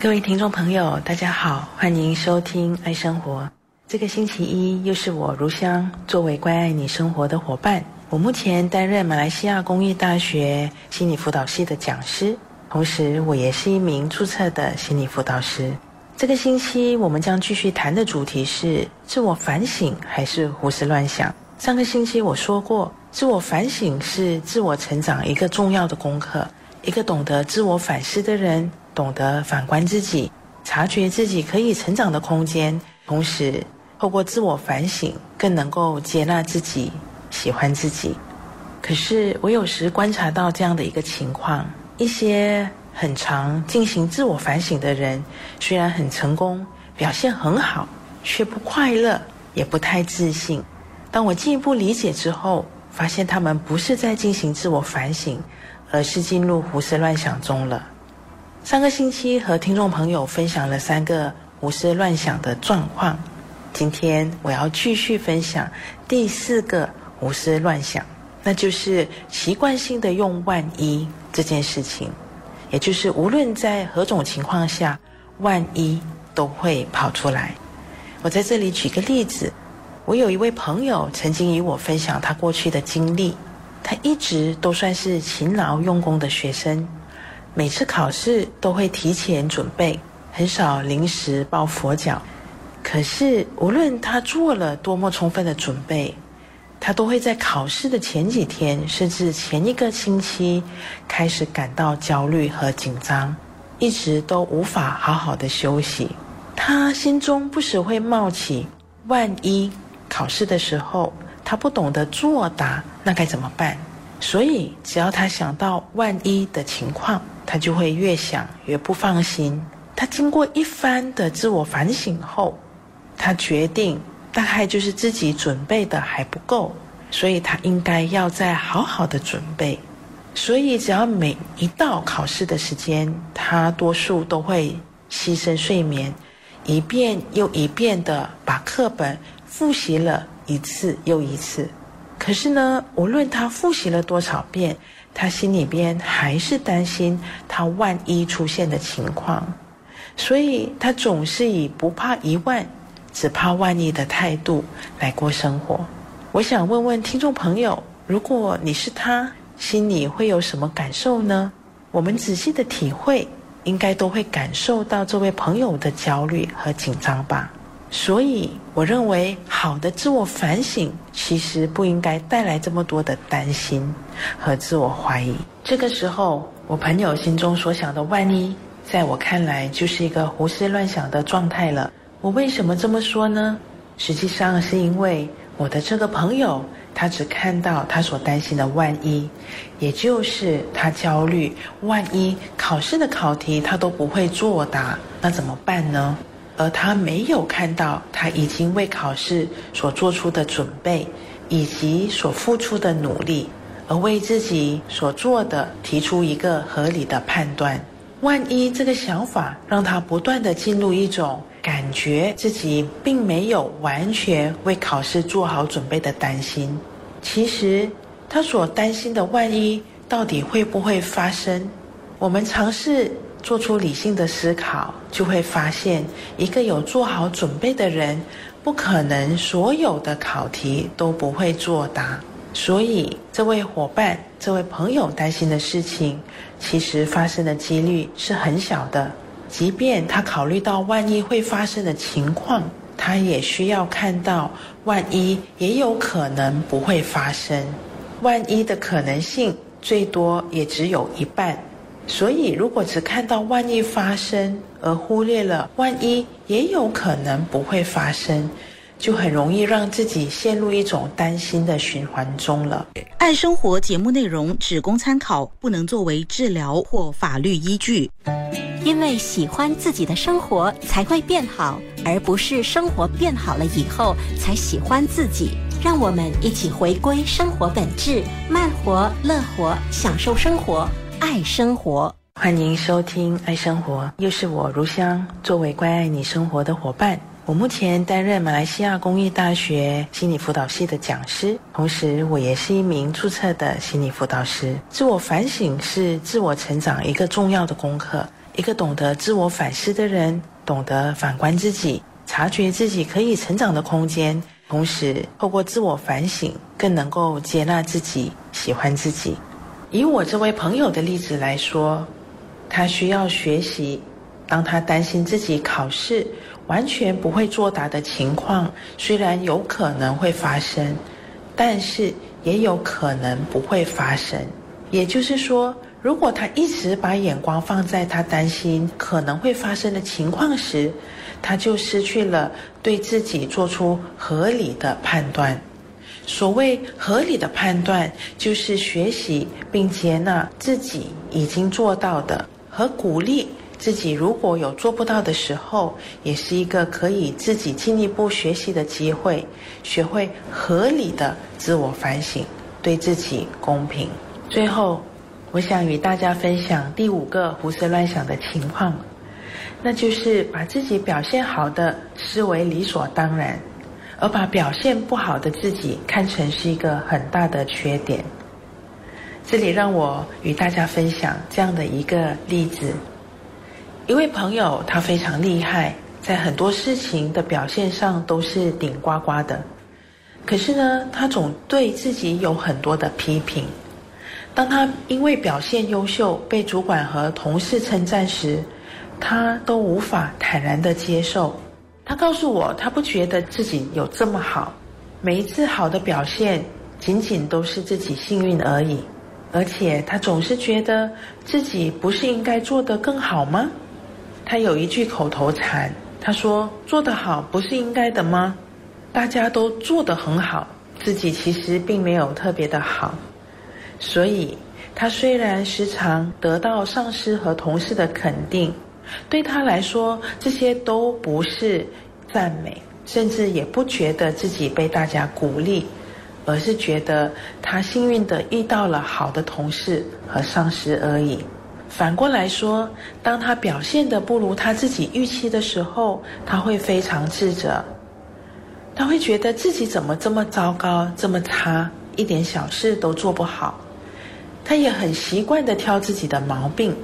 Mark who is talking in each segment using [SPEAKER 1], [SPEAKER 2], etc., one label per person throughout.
[SPEAKER 1] 各位听众朋友，大家好，欢迎收听《爱生活》。这个星期一又是我如香作为关爱你生活的伙伴。我目前担任马来西亚工业大学心理辅导系的讲师，同时我也是一名注册的心理辅导师。这个星期我们将继续谈的主题是自我反省还是胡思乱想。上个星期我说过，自我反省是自我成长一个重要的功课。一个懂得自我反思的人。懂得反观自己，察觉自己可以成长的空间，同时透过自我反省，更能够接纳自己，喜欢自己。可是我有时观察到这样的一个情况：一些很常进行自我反省的人，虽然很成功，表现很好，却不快乐，也不太自信。当我进一步理解之后，发现他们不是在进行自我反省，而是进入胡思乱想中了。上个星期和听众朋友分享了三个胡思乱想的状况，今天我要继续分享第四个胡思乱想，那就是习惯性的用万一这件事情，也就是无论在何种情况下，万一都会跑出来。我在这里举个例子，我有一位朋友曾经与我分享他过去的经历，他一直都算是勤劳用功的学生。每次考试都会提前准备，很少临时抱佛脚。可是无论他做了多么充分的准备，他都会在考试的前几天，甚至前一个星期，开始感到焦虑和紧张，一直都无法好好的休息。他心中不时会冒起：万一考试的时候他不懂得作答，那该怎么办？所以只要他想到万一的情况，他就会越想越不放心。他经过一番的自我反省后，他决定大概就是自己准备的还不够，所以他应该要再好好的准备。所以只要每一到考试的时间，他多数都会牺牲睡眠，一遍又一遍的把课本复习了一次又一次。可是呢，无论他复习了多少遍。他心里边还是担心他万一出现的情况，所以他总是以不怕一万，只怕万一的态度来过生活。我想问问听众朋友，如果你是他，心里会有什么感受呢？我们仔细的体会，应该都会感受到这位朋友的焦虑和紧张吧。所以，我认为好的自我反省其实不应该带来这么多的担心和自我怀疑。这个时候，我朋友心中所想的万一，在我看来就是一个胡思乱想的状态了。我为什么这么说呢？实际上是因为我的这个朋友，他只看到他所担心的万一，也就是他焦虑，万一考试的考题他都不会作答，那怎么办呢？而他没有看到他已经为考试所做出的准备，以及所付出的努力，而为自己所做的提出一个合理的判断。万一这个想法让他不断的进入一种感觉自己并没有完全为考试做好准备的担心，其实他所担心的万一到底会不会发生？我们尝试。做出理性的思考，就会发现，一个有做好准备的人，不可能所有的考题都不会作答。所以，这位伙伴、这位朋友担心的事情，其实发生的几率是很小的。即便他考虑到万一会发生的情况，他也需要看到万一也有可能不会发生。万一的可能性最多也只有一半。所以，如果只看到万一发生，而忽略了万一也有可能不会发生，就很容易让自己陷入一种担心的循环中了。
[SPEAKER 2] 爱生活节目内容只供参考，不能作为治疗或法律依据。
[SPEAKER 3] 因为喜欢自己的生活才会变好，而不是生活变好了以后才喜欢自己。让我们一起回归生活本质，慢活、乐活，享受生活。爱生活，
[SPEAKER 1] 欢迎收听《爱生活》，又是我如香作为关爱你生活的伙伴。我目前担任马来西亚公益大学心理辅导系的讲师，同时我也是一名注册的心理辅导师。自我反省是自我成长一个重要的功课。一个懂得自我反思的人，懂得反观自己，察觉自己可以成长的空间，同时透过自我反省，更能够接纳自己，喜欢自己。以我这位朋友的例子来说，他需要学习，当他担心自己考试完全不会作答的情况，虽然有可能会发生，但是也有可能不会发生。也就是说，如果他一直把眼光放在他担心可能会发生的情况时，他就失去了对自己做出合理的判断。所谓合理的判断，就是学习并接纳自己已经做到的，和鼓励自己如果有做不到的时候，也是一个可以自己进一步学习的机会。学会合理的自我反省，对自己公平。最后，我想与大家分享第五个胡思乱想的情况，那就是把自己表现好的视为理所当然，而把表现不好的自己看成是一个很大的缺点。这里让我与大家分享这样的一个例子：一位朋友，他非常厉害，在很多事情的表现上都是顶呱呱的，可是呢，他总对自己有很多的批评。当他因为表现优秀被主管和同事称赞时，他都无法坦然的接受。他告诉我，他不觉得自己有这么好，每一次好的表现仅仅都是自己幸运而已。而且他总是觉得自己不是应该做得更好吗？他有一句口头禅，他说：“做得好不是应该的吗？大家都做得很好，自己其实并没有特别的好。”所以，他虽然时常得到上司和同事的肯定，对他来说，这些都不是赞美，甚至也不觉得自己被大家鼓励，而是觉得他幸运的遇到了好的同事和上司而已。反过来说，当他表现的不如他自己预期的时候，他会非常自责，他会觉得自己怎么这么糟糕，这么差，一点小事都做不好。他也很习惯的挑自己的毛病，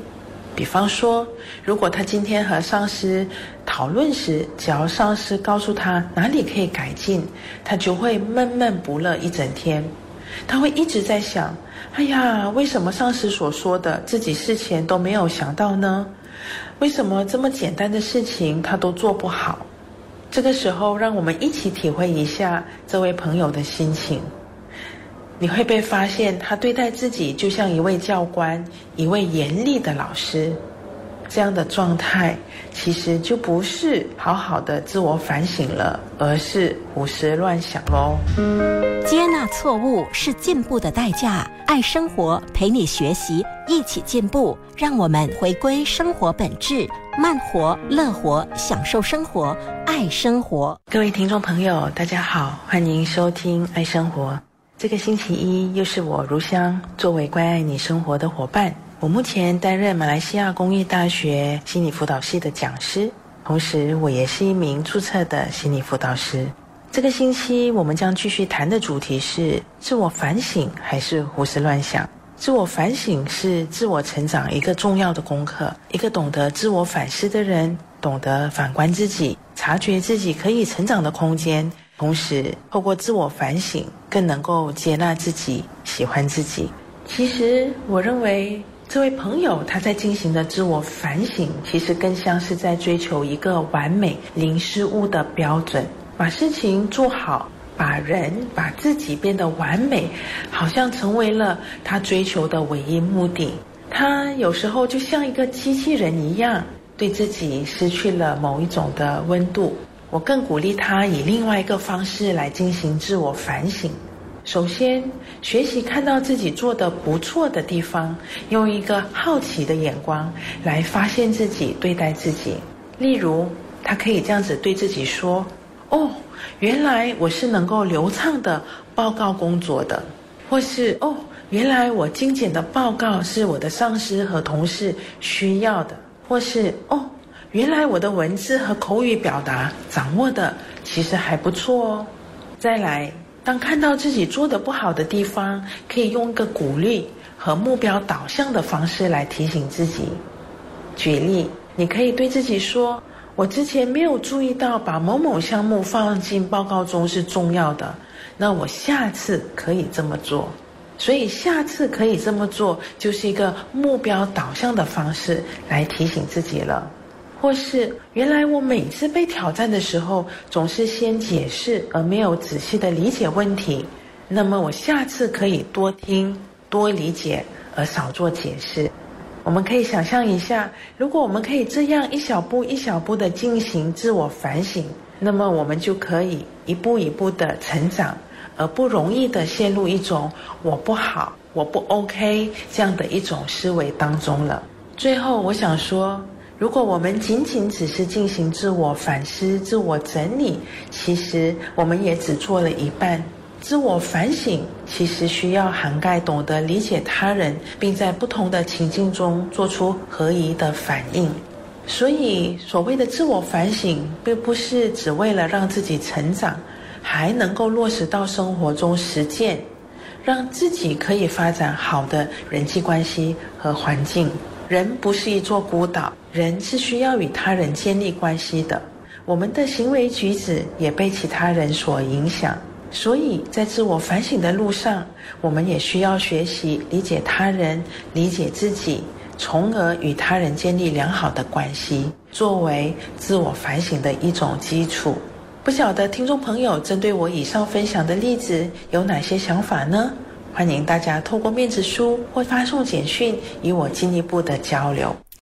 [SPEAKER 1] 比方说，如果他今天和上司讨论时，只要上司告诉他哪里可以改进，他就会闷闷不乐一整天。他会一直在想：哎呀，为什么上司所说的自己事前都没有想到呢？为什么这么简单的事情他都做不好？这个时候，让我们一起体会一下这位朋友的心情。你会被发现，他对待自己就像一位教官，一位严厉的老师，这样的状态其实就不是好好的自我反省了，而是胡思乱想喽。
[SPEAKER 3] 接纳错误是进步的代价，爱生活陪你学习，一起进步，让我们回归生活本质，慢活、乐活，享受生活，爱生活。
[SPEAKER 1] 各位听众朋友，大家好，欢迎收听《爱生活》。这个星期一又是我如香作为关爱你生活的伙伴。我目前担任马来西亚公益大学心理辅导系的讲师，同时我也是一名注册的心理辅导师。这个星期我们将继续谈的主题是：自我反省还是胡思乱想？自我反省是自我成长一个重要的功课。一个懂得自我反思的人，懂得反观自己，察觉自己可以成长的空间。同时，透过自我反省，更能够接纳自己，喜欢自己。其实，我认为这位朋友他在进行的自我反省，其实更像是在追求一个完美、零失误的标准，把事情做好，把人、把自己变得完美，好像成为了他追求的唯一目的。他有时候就像一个机器人一样，对自己失去了某一种的温度。我更鼓励他以另外一个方式来进行自我反省。首先，学习看到自己做的不错的地方，用一个好奇的眼光来发现自己、对待自己。例如，他可以这样子对自己说：“哦，原来我是能够流畅的报告工作的。”或是“哦，原来我精简的报告是我的上司和同事需要的。”或是“哦。”原来我的文字和口语表达掌握的其实还不错哦。再来，当看到自己做的不好的地方，可以用一个鼓励和目标导向的方式来提醒自己。举例，你可以对自己说：“我之前没有注意到把某某项目放进报告中是重要的，那我下次可以这么做。”所以下次可以这么做，就是一个目标导向的方式来提醒自己了。或是原来我每次被挑战的时候，总是先解释而没有仔细的理解问题，那么我下次可以多听多理解，而少做解释。我们可以想象一下，如果我们可以这样一小步一小步的进行自我反省，那么我们就可以一步一步的成长，而不容易的陷入一种我不好、我不 OK 这样的一种思维当中了。最后，我想说。如果我们仅仅只是进行自我反思、自我整理，其实我们也只做了一半。自我反省其实需要涵盖懂得理解他人，并在不同的情境中做出合宜的反应。所以，所谓的自我反省，并不是只为了让自己成长，还能够落实到生活中实践，让自己可以发展好的人际关系和环境。人不是一座孤岛，人是需要与他人建立关系的。我们的行为举止也被其他人所影响，所以在自我反省的路上，我们也需要学习理解他人、理解自己，从而与他人建立良好的关系，作为自我反省的一种基础。不晓得听众朋友针对我以上分享的例子有哪些想法呢？欢迎大家透过面子书或发送简讯与我进一步的交流。